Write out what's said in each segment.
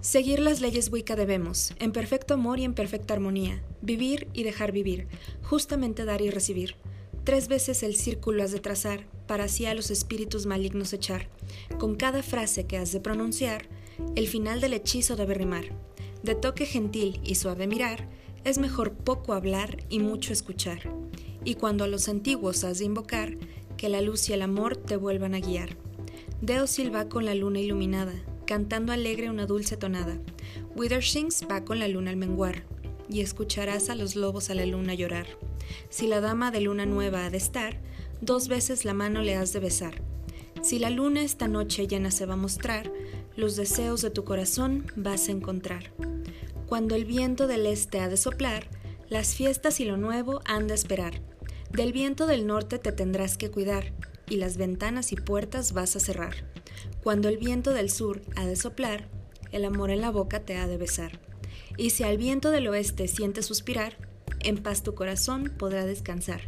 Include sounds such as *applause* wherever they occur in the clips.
Seguir las leyes Wicca debemos, en perfecto amor y en perfecta armonía, vivir y dejar vivir, justamente dar y recibir. Tres veces el círculo has de trazar, para así a los espíritus malignos echar. Con cada frase que has de pronunciar, el final del hechizo debe rimar. De toque gentil y suave mirar, es mejor poco hablar y mucho escuchar. Y cuando a los antiguos has de invocar, que la luz y el amor te vuelvan a guiar. Deo silba con la luna iluminada, cantando alegre una dulce tonada. Withershins va con la luna al menguar, y escucharás a los lobos a la luna llorar. Si la dama de luna nueva ha de estar, dos veces la mano le has de besar. Si la luna esta noche llena se va a mostrar, los deseos de tu corazón vas a encontrar. Cuando el viento del este ha de soplar, las fiestas y lo nuevo han de esperar. Del viento del norte te tendrás que cuidar, y las ventanas y puertas vas a cerrar. Cuando el viento del sur ha de soplar, el amor en la boca te ha de besar. Y si al viento del oeste sientes suspirar, en paz tu corazón podrá descansar.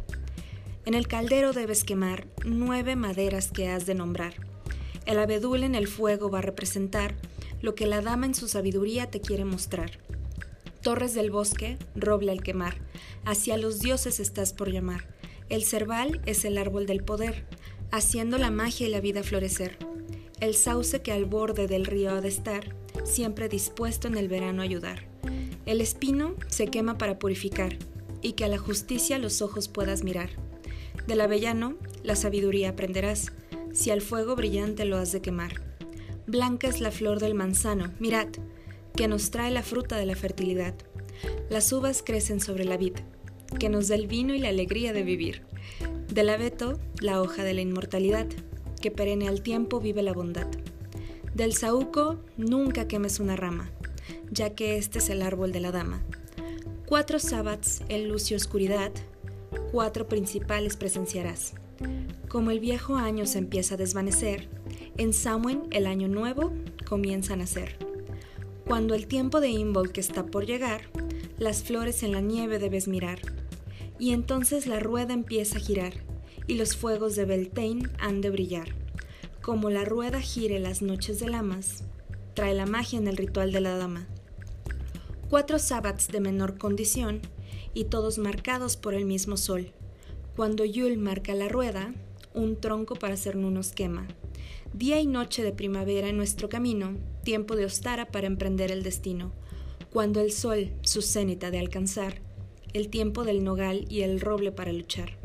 En el caldero debes quemar nueve maderas que has de nombrar. El abedul en el fuego va a representar lo que la dama en su sabiduría te quiere mostrar. Torres del bosque, roble al quemar, hacia los dioses estás por llamar. El cerval es el árbol del poder, haciendo la magia y la vida florecer. El sauce que al borde del río ha de estar, siempre dispuesto en el verano a ayudar. El espino se quema para purificar, y que a la justicia los ojos puedas mirar. Del avellano la sabiduría aprenderás, si al fuego brillante lo has de quemar. Blanca es la flor del manzano, mirad, que nos trae la fruta de la fertilidad. Las uvas crecen sobre la vid, que nos da el vino y la alegría de vivir. Del abeto, la hoja de la inmortalidad, que perenne al tiempo vive la bondad. Del saúco, nunca quemes una rama, ya que este es el árbol de la dama. Cuatro sábats en luz y oscuridad, cuatro principales presenciarás. Como el viejo año se empieza a desvanecer, en Samhain el año nuevo comienza a nacer. Cuando el tiempo de Imbolc está por llegar, las flores en la nieve debes mirar. Y entonces la rueda empieza a girar, y los fuegos de Beltane han de brillar. Como la rueda gire las noches de lamas, trae la magia en el ritual de la dama. Cuatro sábats de menor condición, y todos marcados por el mismo sol. Cuando Yule marca la rueda, un tronco para hacer nunos quema. Día y noche de primavera en nuestro camino, tiempo de Ostara para emprender el destino. Cuando el sol su cenit ha de alcanzar, el tiempo del nogal y el roble para luchar.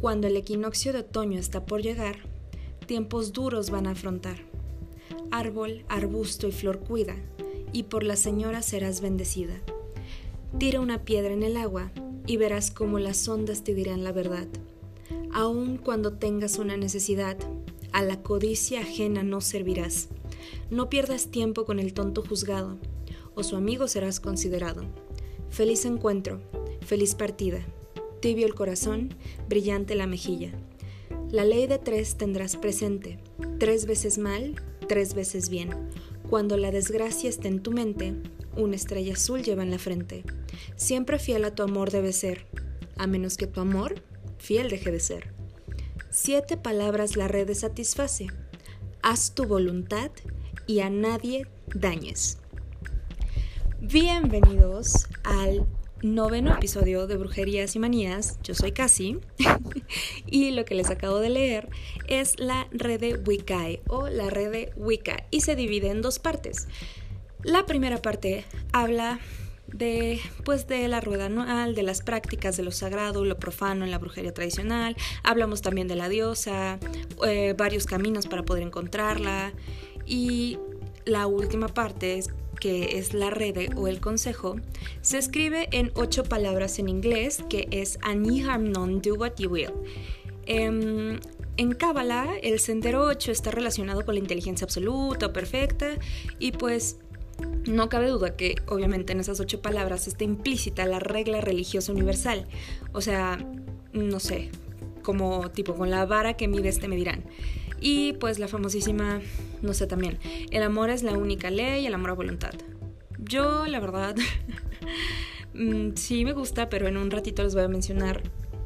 Cuando el equinoccio de otoño está por llegar, tiempos duros van a afrontar. Árbol, arbusto y flor cuida, y por la señora serás bendecida. Tira una piedra en el agua y verás cómo las ondas te dirán la verdad. Aun cuando tengas una necesidad, a la codicia ajena no servirás. No pierdas tiempo con el tonto juzgado, o su amigo serás considerado. Feliz encuentro, feliz partida, tibio el corazón, brillante la mejilla. La ley de tres tendrás presente, tres veces mal, tres veces bien. Cuando la desgracia esté en tu mente, una estrella azul lleva en la frente. Siempre fiel a tu amor debe ser, a menos que tu amor fiel deje de ser. Siete palabras la red satisface. Haz tu voluntad y a nadie dañes. Bienvenidos al noveno episodio de Brujerías y Manías. Yo soy Casi *laughs* y lo que les acabo de leer es la red de Wiccae o la red de Wicca y se divide en dos partes. La primera parte habla de, pues, de la rueda anual, de las prácticas de lo sagrado, lo profano en la brujería tradicional. Hablamos también de la diosa, eh, varios caminos para poder encontrarla. Y la última parte, que es la red o el consejo, se escribe en ocho palabras en inglés, que es Ani harm non do what you will. Em, en Cábala, el sendero 8 está relacionado con la inteligencia absoluta o perfecta y pues no cabe duda que obviamente en esas ocho palabras está implícita la regla religiosa universal. O sea, no sé, como tipo con la vara que mide este medirán. Y pues la famosísima, no sé también, el amor es la única ley, el amor a voluntad. Yo, la verdad, *laughs* mm, sí me gusta, pero en un ratito les voy a mencionar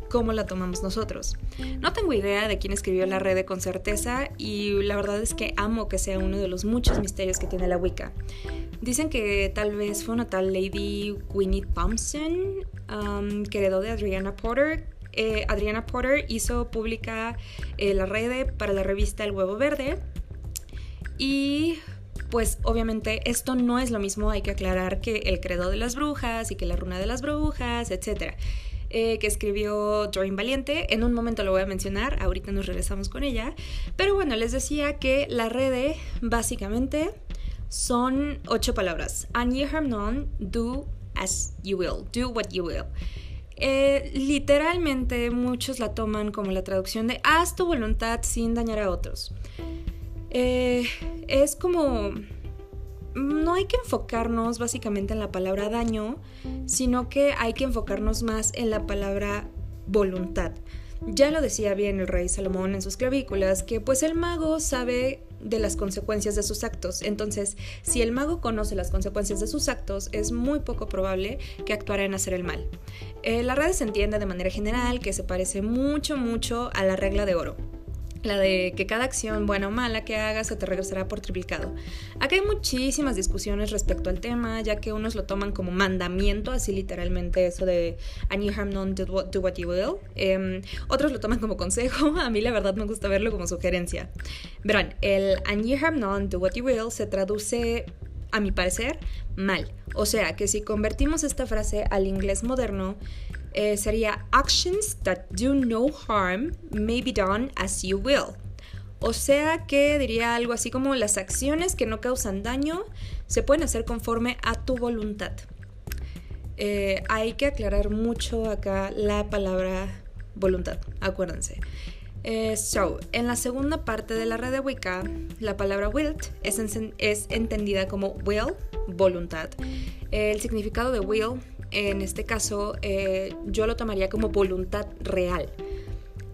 cómo la tomamos nosotros. No tengo idea de quién escribió la red con certeza y la verdad es que amo que sea uno de los muchos misterios que tiene la Wicca. Dicen que tal vez fue una tal Lady Winnie Thompson que heredó de Adriana Porter. Eh, Adriana Porter hizo pública eh, la red para la revista El Huevo Verde y pues obviamente esto no es lo mismo, hay que aclarar que el credo de las brujas y que la runa de las brujas, etc. Eh, que escribió Doreen Valiente. En un momento lo voy a mencionar, ahorita nos regresamos con ella. Pero bueno, les decía que la red básicamente son ocho palabras. An non, do as you will, do what you will. Eh, literalmente muchos la toman como la traducción de haz tu voluntad sin dañar a otros. Eh, es como no hay que enfocarnos básicamente en la palabra daño, sino que hay que enfocarnos más en la palabra voluntad. Ya lo decía bien el rey Salomón en sus clavículas, que pues el mago sabe de las consecuencias de sus actos. Entonces, si el mago conoce las consecuencias de sus actos, es muy poco probable que actuara en hacer el mal. Eh, la red se entiende de manera general que se parece mucho, mucho a la regla de oro la de que cada acción, buena o mala que hagas, se te regresará por triplicado. Aquí hay muchísimas discusiones respecto al tema, ya que unos lo toman como mandamiento, así literalmente eso de and you have none, do what, you will. Em, otros lo toman como consejo, *laughs* a mí la verdad me gusta verlo como sugerencia. Verán, el and you have none, do what you will se traduce, a mi parecer, mal. O sea, que si convertimos esta frase al inglés moderno, eh, sería actions that do no harm may be done as you will. O sea que diría algo así como las acciones que no causan daño se pueden hacer conforme a tu voluntad. Eh, hay que aclarar mucho acá la palabra voluntad, acuérdense. Eh, so, en la segunda parte de la red de Wicca, la palabra will es, es entendida como will, voluntad. El significado de will en este caso eh, yo lo tomaría como voluntad real.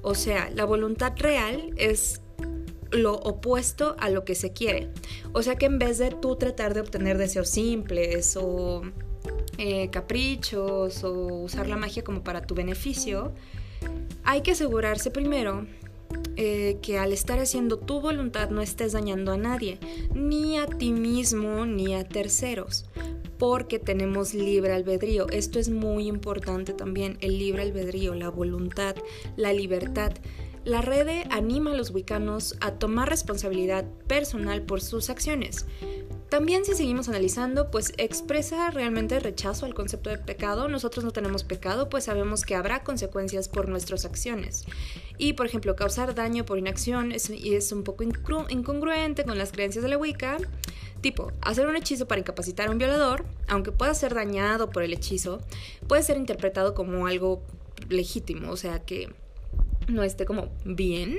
O sea, la voluntad real es lo opuesto a lo que se quiere. O sea que en vez de tú tratar de obtener deseos simples o eh, caprichos o usar la magia como para tu beneficio, hay que asegurarse primero eh, que al estar haciendo tu voluntad no estés dañando a nadie, ni a ti mismo ni a terceros porque tenemos libre albedrío. Esto es muy importante también, el libre albedrío, la voluntad, la libertad. La red anima a los wicanos a tomar responsabilidad personal por sus acciones. También si seguimos analizando, pues expresa realmente rechazo al concepto de pecado. Nosotros no tenemos pecado, pues sabemos que habrá consecuencias por nuestras acciones. Y por ejemplo, causar daño por inacción es, es un poco incongruente con las creencias de la Wicca. Tipo, hacer un hechizo para incapacitar a un violador, aunque pueda ser dañado por el hechizo, puede ser interpretado como algo legítimo, o sea que no esté como bien,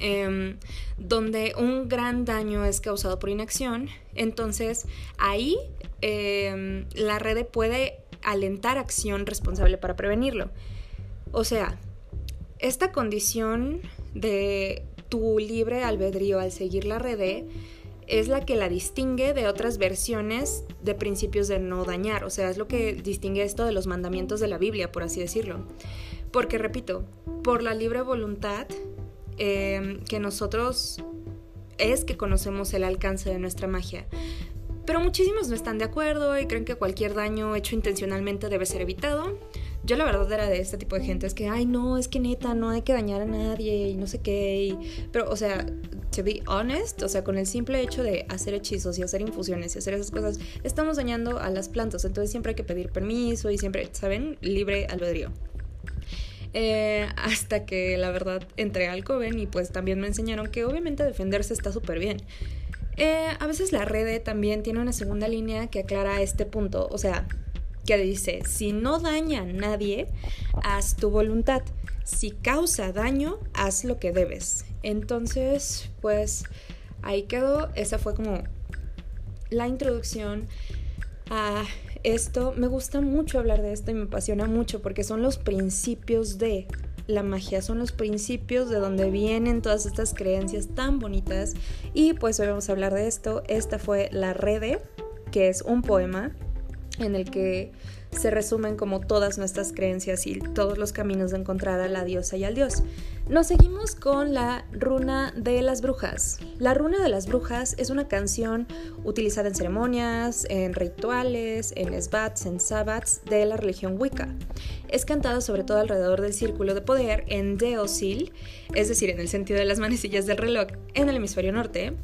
em, donde un gran daño es causado por inacción, entonces ahí em, la red puede alentar acción responsable para prevenirlo. O sea, esta condición de tu libre albedrío al seguir la red es la que la distingue de otras versiones de principios de no dañar, o sea, es lo que distingue esto de los mandamientos de la Biblia, por así decirlo. Porque, repito, por la libre voluntad em, que nosotros es que conocemos el alcance de nuestra magia. Pero muchísimos no están de acuerdo y creen que cualquier daño hecho intencionalmente debe ser evitado. Yo la verdad era de este tipo de gente, es que, ay no, es que neta, no hay que dañar a nadie y no sé qué. pero, o sea, to be honest, o sea, con el simple hecho de hacer hechizos y hacer infusiones y hacer esas cosas, estamos dañando a las plantas. Entonces siempre hay que pedir permiso y siempre, ¿saben? Libre albedrío. Eh, hasta que la verdad entré al Coven y pues también me enseñaron que obviamente defenderse está súper bien. Eh, a veces la red también tiene una segunda línea que aclara este punto. O sea, que dice, si no daña a nadie, haz tu voluntad. Si causa daño, haz lo que debes. Entonces, pues ahí quedó. Esa fue como la introducción a esto. Me gusta mucho hablar de esto y me apasiona mucho porque son los principios de la magia, son los principios de donde vienen todas estas creencias tan bonitas. Y pues hoy vamos a hablar de esto. Esta fue La Rede, que es un poema en el que se resumen como todas nuestras creencias y todos los caminos de encontrar a la diosa y al dios. Nos seguimos con la runa de las brujas. La runa de las brujas es una canción utilizada en ceremonias, en rituales, en sbats, en sabbats de la religión Wicca. Es cantada sobre todo alrededor del círculo de poder en Deosil, es decir, en el sentido de las manecillas del reloj en el hemisferio norte,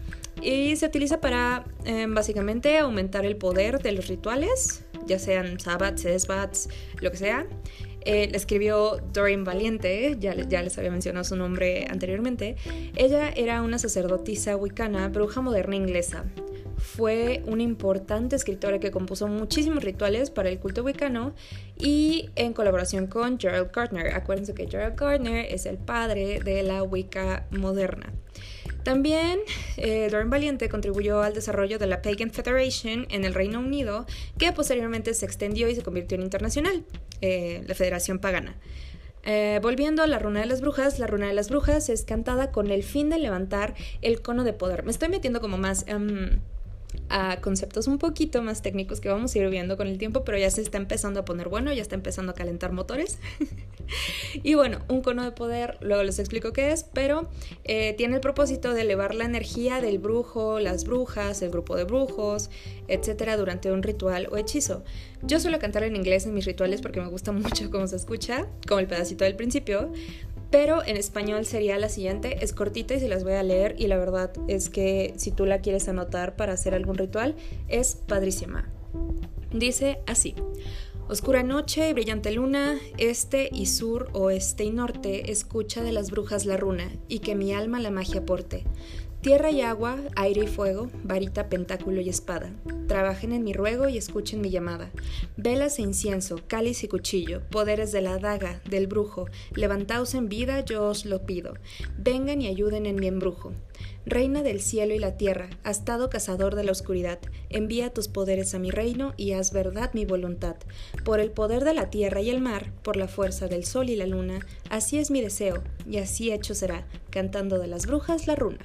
y se utiliza para eh, básicamente aumentar el poder de los rituales, ya sean sabbats, esbats, lo que sea. Eh, la escribió Doreen Valiente, ya, ya, les había mencionado su nombre anteriormente. Ella era una sacerdotisa wicana, bruja moderna inglesa. Fue una importante escritora que compuso muchísimos rituales para el culto wicano y en colaboración con Gerald Gardner. Acuérdense que Gerald Gardner es el padre de la Wicca moderna. También eh, Valiente contribuyó al desarrollo de la Pagan Federation en el Reino Unido, que posteriormente se extendió y se convirtió en internacional, eh, la Federación Pagana. Eh, volviendo a la runa de las brujas, la runa de las brujas es cantada con el fin de levantar el cono de poder. Me estoy metiendo como más... Em, a conceptos un poquito más técnicos que vamos a ir viendo con el tiempo, pero ya se está empezando a poner bueno, ya está empezando a calentar motores. *laughs* y bueno, un cono de poder, luego les explico qué es, pero eh, tiene el propósito de elevar la energía del brujo, las brujas, el grupo de brujos, etcétera, durante un ritual o hechizo. Yo suelo cantar en inglés en mis rituales porque me gusta *laughs* mucho cómo se escucha, como el pedacito del principio, pero en español sería la siguiente, es cortita y se las voy a leer y la verdad es que si tú la quieres anotar para hacer algún ritual, es padrísima. Dice así. Oscura noche y brillante luna, este y sur, oeste y norte, escucha de las brujas la runa, y que mi alma la magia porte. Tierra y agua, aire y fuego, varita, pentáculo y espada. Trabajen en mi ruego y escuchen mi llamada. Velas e incienso, cáliz y cuchillo, poderes de la daga, del brujo, levantaos en vida, yo os lo pido. Vengan y ayuden en mi embrujo. Reina del cielo y la tierra, astado cazador de la oscuridad, envía tus poderes a mi reino y haz verdad mi voluntad. Por el poder de la tierra y el mar, por la fuerza del sol y la luna, así es mi deseo, y así hecho será, cantando de las brujas la runa.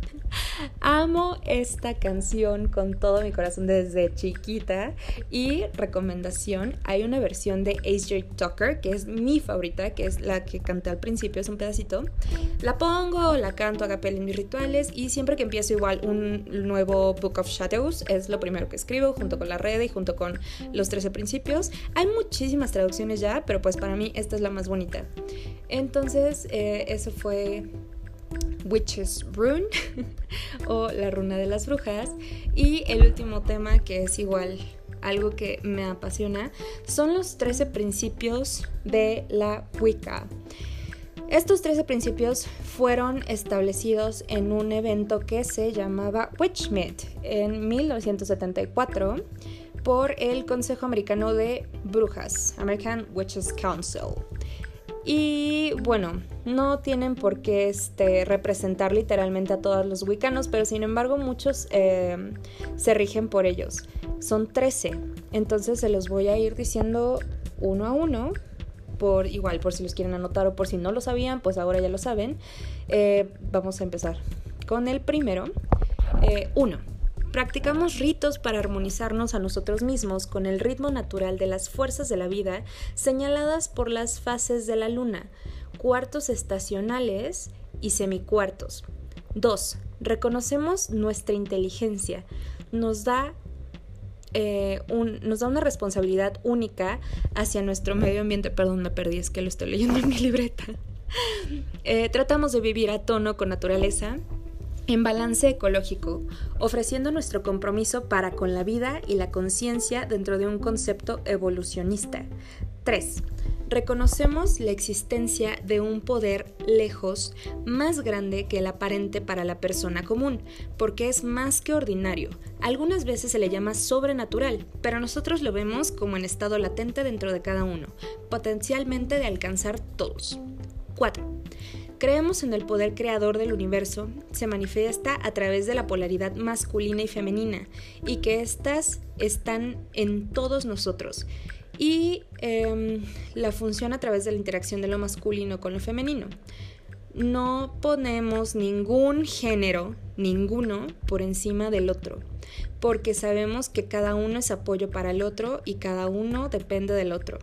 *laughs* Amo esta canción con todo mi corazón desde chiquita y recomendación, hay una versión de Ace Tucker que es mi favorita, que es la que canté al principio, es un pedacito. La pongo, la canto a capella en mis y siempre que empiezo igual un nuevo Book of Shadows es lo primero que escribo junto con la red y junto con los 13 principios. Hay muchísimas traducciones ya, pero pues para mí esta es la más bonita. Entonces, eh, eso fue Witch's Rune *laughs* o la runa de las brujas. Y el último tema que es igual algo que me apasiona son los 13 principios de la Wicca. Estos 13 principios fueron establecidos en un evento que se llamaba Witchmeet en 1974 por el Consejo Americano de Brujas, American Witches Council. Y bueno, no tienen por qué este, representar literalmente a todos los wicanos, pero sin embargo muchos eh, se rigen por ellos. Son 13, entonces se los voy a ir diciendo uno a uno, por igual, por si los quieren anotar o por si no lo sabían, pues ahora ya lo saben. Eh, vamos a empezar con el primero. Eh, uno. Practicamos ritos para armonizarnos a nosotros mismos con el ritmo natural de las fuerzas de la vida señaladas por las fases de la luna, cuartos estacionales y semicuartos. 2. Reconocemos nuestra inteligencia. Nos da, eh, nos da una responsabilidad única hacia nuestro medio ambiente. Perdón, me perdí, es que lo estoy leyendo en mi libreta. *laughs* Eh, tratamos de vivir a tono con naturaleza en balance ecológico, ofreciendo nuestro compromiso para con la vida y la conciencia dentro de un concepto evolucionista. 3. Reconocemos la existencia de un poder lejos más grande que el aparente para la persona común, porque es más que ordinario. Algunas veces se le llama sobrenatural, pero nosotros lo vemos como en estado latente dentro de cada uno, potencialmente de alcanzar todos. 4. Creemos en el poder creador del universo, se manifiesta a través de la polaridad masculina y femenina, y que éstas están en todos nosotros, y em, la función a través de la interacción de lo masculino con lo femenino. No ponemos ningún género, ninguno, por encima del otro, porque sabemos que cada uno es apoyo para el otro y cada uno depende del otro.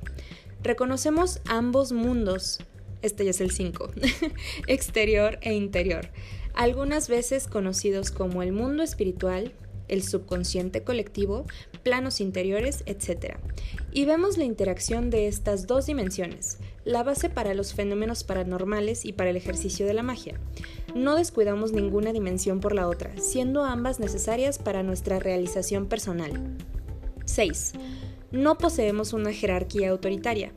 Reconocemos ambos mundos, este ya es el 5, *laughs* exterior e interior, algunas veces conocidos como el mundo espiritual, el subconsciente colectivo, planos interiores, etc. Y vemos la interacción de estas dos dimensiones, la base para los fenómenos paranormales y para el ejercicio de la magia. No descuidamos ninguna dimensión por la otra, siendo ambas necesarias para nuestra realización personal. 6. No poseemos una jerarquía autoritaria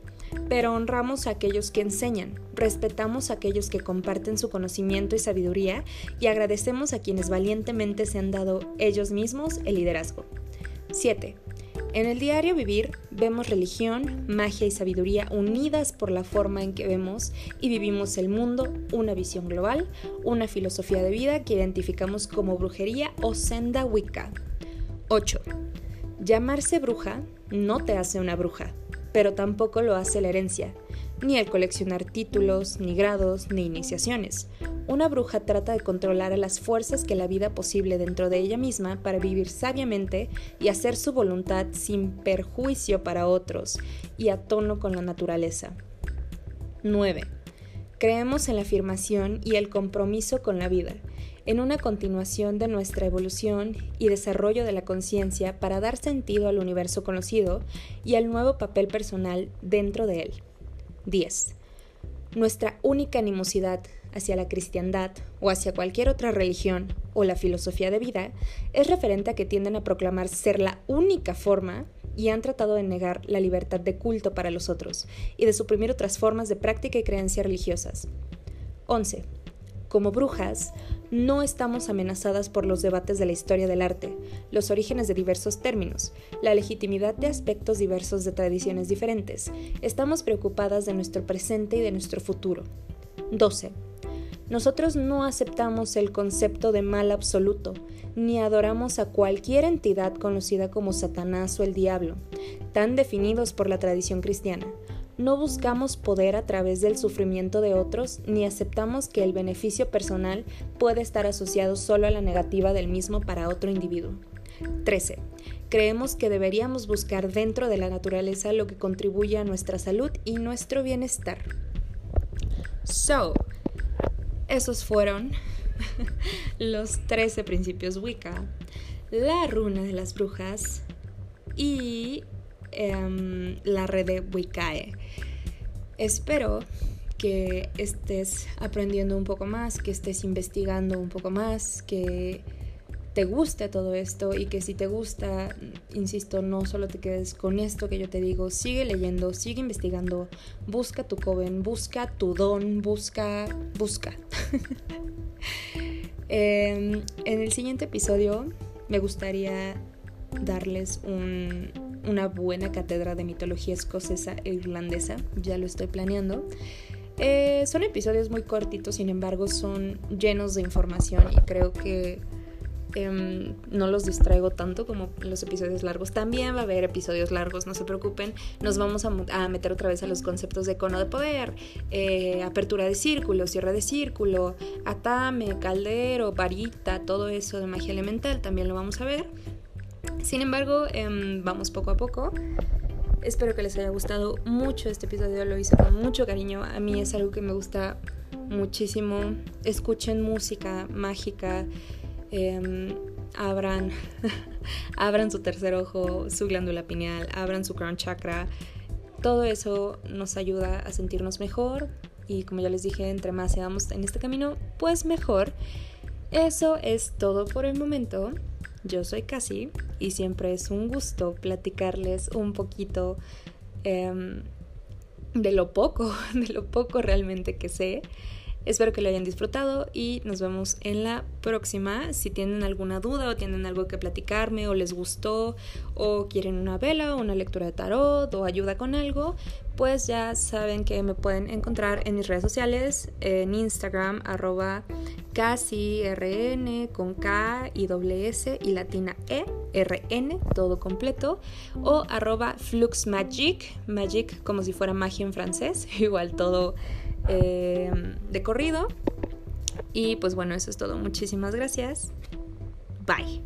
pero honramos a aquellos que enseñan, respetamos a aquellos que comparten su conocimiento y sabiduría y agradecemos a quienes valientemente se han dado ellos mismos el liderazgo. 7. En el diario vivir vemos religión, magia y sabiduría unidas por la forma en que vemos y vivimos el mundo, una visión global, una filosofía de vida que identificamos como brujería o senda wicca. 8. Llamarse bruja no te hace una bruja pero tampoco lo hace la herencia, ni el coleccionar títulos, ni grados, ni iniciaciones. Una bruja trata de controlar a las fuerzas que la vida posible dentro de ella misma para vivir sabiamente y hacer su voluntad sin perjuicio para otros y a tono con la naturaleza. 9. Creemos en la afirmación y el compromiso con la vida en una continuación de nuestra evolución y desarrollo de la conciencia para dar sentido al universo conocido y al nuevo papel personal dentro de él. 10. Nuestra única animosidad hacia la cristiandad o hacia cualquier otra religión o la filosofía de vida es referente a que tienden a proclamar ser la única forma y han tratado de negar la libertad de culto para los otros y de suprimir otras formas de práctica y creencias religiosas. 11. Como brujas, no estamos amenazadas por los debates de la historia del arte, los orígenes de diversos términos, la legitimidad de aspectos diversos de tradiciones diferentes. Estamos preocupadas de nuestro presente y de nuestro futuro. 12. Nosotros no aceptamos el concepto de mal absoluto, ni adoramos a cualquier entidad conocida como Satanás o el diablo, tan definidos por la tradición cristiana. No buscamos poder a través del sufrimiento de otros ni aceptamos que el beneficio personal puede estar asociado solo a la negativa del mismo para otro individuo. 13. Creemos que deberíamos buscar dentro de la naturaleza lo que contribuye a nuestra salud y nuestro bienestar. So, esos fueron *laughs* los 13 principios Wicca, la runa de las brujas y Em, la red de Wiccae. Espero que estés aprendiendo un poco más, que estés investigando un poco más, que te guste todo esto y que si te gusta, insisto, no solo te quedes con esto que yo te digo, sigue leyendo, sigue investigando, busca tu coven, busca tu don, busca, busca. *laughs* Em, en el siguiente episodio me gustaría darles un, una buena cátedra de mitología escocesa e irlandesa, ya lo estoy planeando. Eh, son episodios muy cortitos, sin embargo son llenos de información y creo que em, no los distraigo tanto como los episodios largos. También va a haber episodios largos, no se preocupen. Nos vamos a, meter otra vez a los conceptos de cono de poder, eh, apertura de círculo, cierre de círculo, atame, caldero, varita, todo eso de magia elemental, también lo vamos a ver. Sin embargo, em, vamos poco a poco. Espero que les haya gustado mucho este episodio, lo hice con mucho cariño. A mí es algo que me gusta muchísimo. Escuchen música mágica, em, abran, *laughs* abran su tercer ojo, su glándula pineal, abran su crown chakra. Todo eso nos ayuda a sentirnos mejor y como ya les dije, entre más seamos en este camino, pues mejor. Eso es todo por el momento. Yo soy Casi y siempre es un gusto platicarles un poquito em, de lo poco, *laughs* de lo poco realmente que sé. Espero que lo hayan disfrutado y nos vemos en la próxima. Si tienen alguna duda o tienen algo que platicarme o les gustó o quieren una vela o una lectura de tarot o ayuda con algo, pues ya saben que me pueden encontrar en mis redes sociales, en Instagram, arroba rn con K y doble S y latina E, RN, todo completo, o arroba fluxmagic, magic como si fuera magia en francés, *laughs* igual todo Em, de corrido. Y pues bueno, eso es todo. Muchísimas gracias. Bye.